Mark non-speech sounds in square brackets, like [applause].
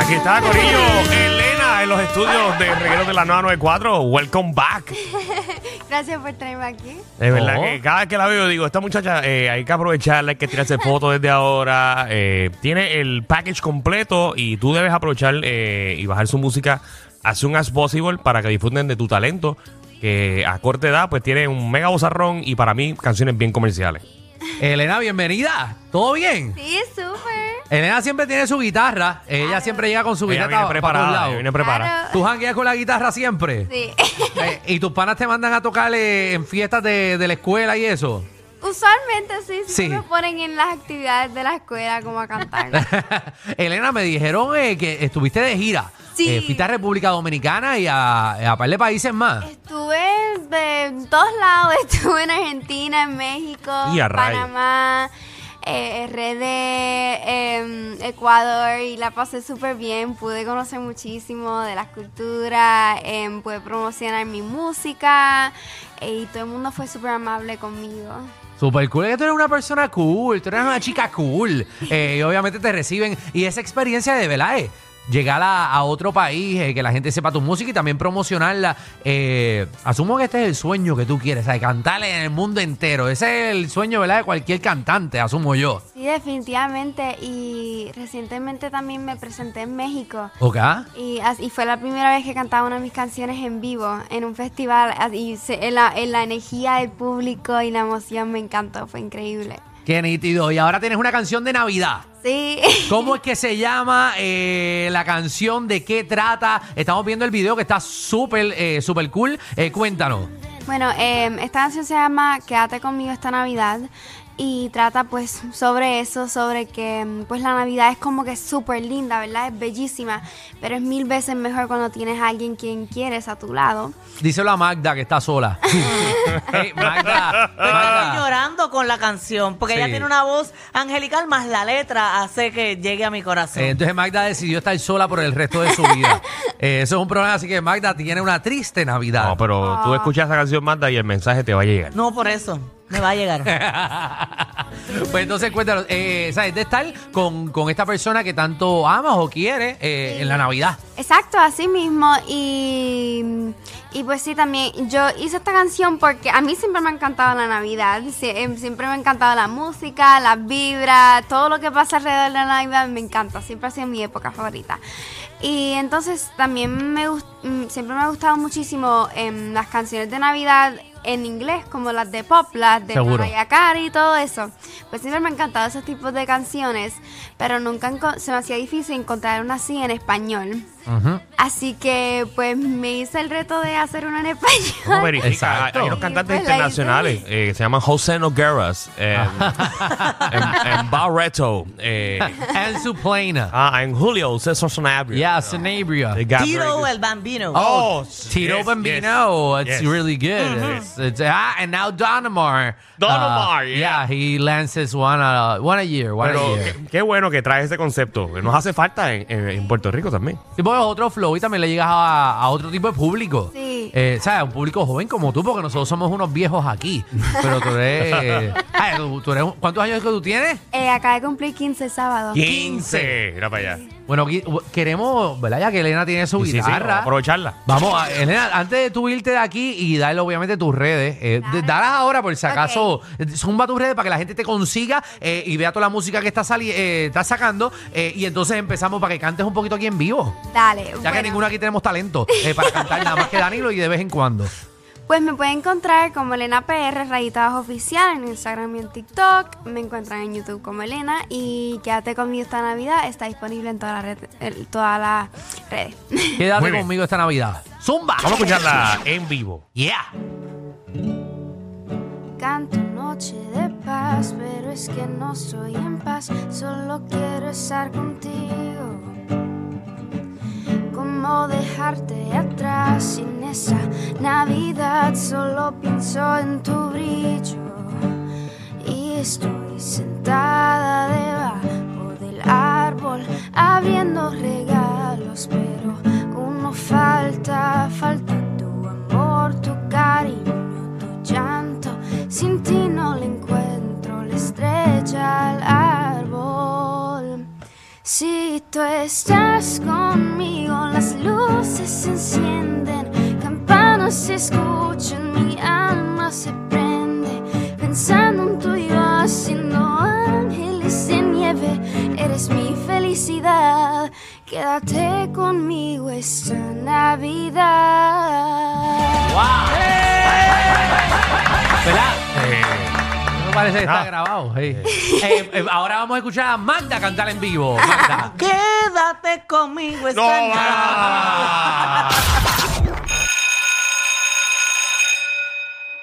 Aquí está Corillo, Elena en los estudios de Regueros de la 994. Welcome back. [laughs] Gracias por traerme aquí. De verdad Oh. que cada vez que la veo digo, esta muchacha eh, hay que aprovecharla, hay que tirarse fotos desde ahora. eh, tiene el package completo y tú debes aprovechar eh, y bajar su música as soon as possible para que disfruten de tu talento. Que a corta edad pues tiene un mega bozarrón y para mí canciones bien comerciales. Elena, bienvenida. ¿Todo bien? Sí, súper. Elena siempre tiene su guitarra. Ella siempre llega con su Ella guitarra viene pa- pa' todos preparada, lados. ella viene preparada. Claro. ¿Tú jangueas con la guitarra siempre? Sí. Eh, ¿Y tus panas te mandan a tocarle en fiestas de, de la escuela y eso? Usualmente sí, sí, Sí. me ponen en las actividades de la escuela como a cantar. [laughs] Elena, me dijeron eh, que estuviste de gira. Sí. Eh, fuiste a República Dominicana y a, a par de países más. De- todos lados, [laughs] estuve en Argentina, en México, Y. Panamá, eh, RD, em, Ecuador y la pasé súper bien. Pude conocer muchísimo de las culturas, em, pude promocionar mi música eh, y todo el mundo fue súper amable conmigo. Super cool, que tú eres una persona cool, tú eres una chica cool. [laughs] Eh, y obviamente te reciben. Y esa experiencia de verdad es llegar a, a otro país, eh, que la gente sepa tu música y también promocionarla. Eh, asumo que este es el sueño que tú quieres, ¿sabes? cantarle en el mundo entero. Ese es el sueño, ¿verdad? De cualquier cantante, asumo yo. Sí, definitivamente. Y recientemente también me presenté en México. ¿Ok? Y, y fue la primera vez que cantaba una de mis canciones en vivo, en un festival. Y se- en la, en la energía del público y la emoción me encantó, fue increíble. Qué nítido. Y ahora tienes una canción de Navidad. Sí. [laughs] ¿Cómo es que se llama eh, la canción? ¿De qué trata? Estamos viendo el video que está súper, eh, súper cool. Eh, cuéntanos. Bueno, em, esta canción se llama Quédate conmigo esta Navidad y trata pues sobre eso, sobre que em, pues la Navidad es como que súper linda, ¿verdad? Es bellísima, pero es mil veces mejor cuando tienes a alguien quien quieres a tu lado. Díselo a Magda que está sola. [laughs] Hey, Magda, Estoy Magda. llorando con la canción, porque Sí. ella tiene una voz angelical, más la letra hace que llegue a mi corazón. Eh, entonces Magda decidió estar sola por el resto de su vida. [laughs] Eh, eso es un problema, así que Magda tiene una triste Navidad. No, pero tú escuchas esa canción, Manda, y el mensaje te va a llegar. no, por eso, me va a llegar. [laughs] pues entonces cuéntanos, eh, ¿sabes? De estar con, con esta persona que tanto amas o quieres eh, en la Navidad. Exacto, así mismo. Y, y pues sí, también yo hice esta canción porque a mí siempre me ha encantado la Navidad. Sie- em, Siempre me ha encantado la música, las vibras, todo lo que pasa alrededor de la Navidad me encanta. Siempre ha sido mi época favorita. Y entonces también me mm, siempre me ha gustado muchísimo em, las canciones de Navidad en inglés, como las de pop, las de Seguro. Mariah Carey y todo eso. Pues siempre me han encantado esos tipos de canciones, pero nunca se me hacía difícil encontrar una así en español. Así que pues me hice el reto de hacer una en español. ¿Cómo verifica? Hay, Exacto. hay unos cantantes Pues la internacionales eh, que se llaman José Nogueras, eh, en, en Barreto, eh, And su plana. ah, en Julio César Sanabria. Yeah, Sanabria. They got very Tiro good- el bambino. Oh, Tito yes, Bambino, yes, it's yes. really good. It's, it's, ah, and now Donamar. Donamar, uh, yeah. he lances one a, one a year, one Pero a year. qué, qué bueno que traes ese concepto. Nos hace falta en, en- en Puerto Rico también. Sí, es otro flow y también le llegas a, a otro tipo de público. Sí. Eh, ¿Sabes? Un público joven como tú, porque nosotros somos unos viejos aquí. Pero tú eres. [laughs] Ay, tú- tú eres un- ¿Cuántos años es que tú tienes? Eh, acaba de cumplir 15 sábados. 15. Mira para allá. Bueno, qui- queremos, ¿verdad? Ya que Elena tiene su Sí, sí, sí, vamos a aprovecharla. Vamos, a, Elena, antes de tú irte de aquí y darle obviamente tus redes, eh, de- dalas ahora por si acaso, eh, zumba tus redes para que la gente te consiga eh, y vea toda la música que está, sali eh, está sacando eh, y entonces empezamos para que cantes un poquito aquí en vivo. Dale. Ya que bueno. ninguno aquí tenemos talento eh, para cantar, nada más que Danilo y de vez en cuando. Pues me pueden encontrar como Elena PR, rayita abajo oficial, en Instagram y en TikTok. Me encuentran en YouTube como Elena. Y Quédate conmigo esta Navidad. Está disponible en todas las redes. [laughs] Quédate Muy bien. conmigo esta Navidad. ¡Zumba! Vamos a escucharla en vivo. Yeah. Canto noche de paz, pero es que no soy en paz. Solo quiero estar contigo. ¿Cómo dejarte atrás sin esa Navidad? Solo pienso en tu brillo. Y estoy sentada debajo del árbol abriendo regalos, pero uno falta, falta tu amor, tu cariño, tu llanto. Sin ti no le encuentro la estrella al árbol. Si tú estás conmigo, las luces se encienden, se escuchan, mi alma se prende, pensando en tú y yo, haciendo ángeles de nieve, eres mi felicidad, quédate conmigo esta Navidad. ¿Verdad? Eh, No parece que está Ah. grabado. sí. Eh, eh, ahora vamos a escuchar a Magda cantar en vivo. Magda. Quédate conmigo esta no Navidad. va.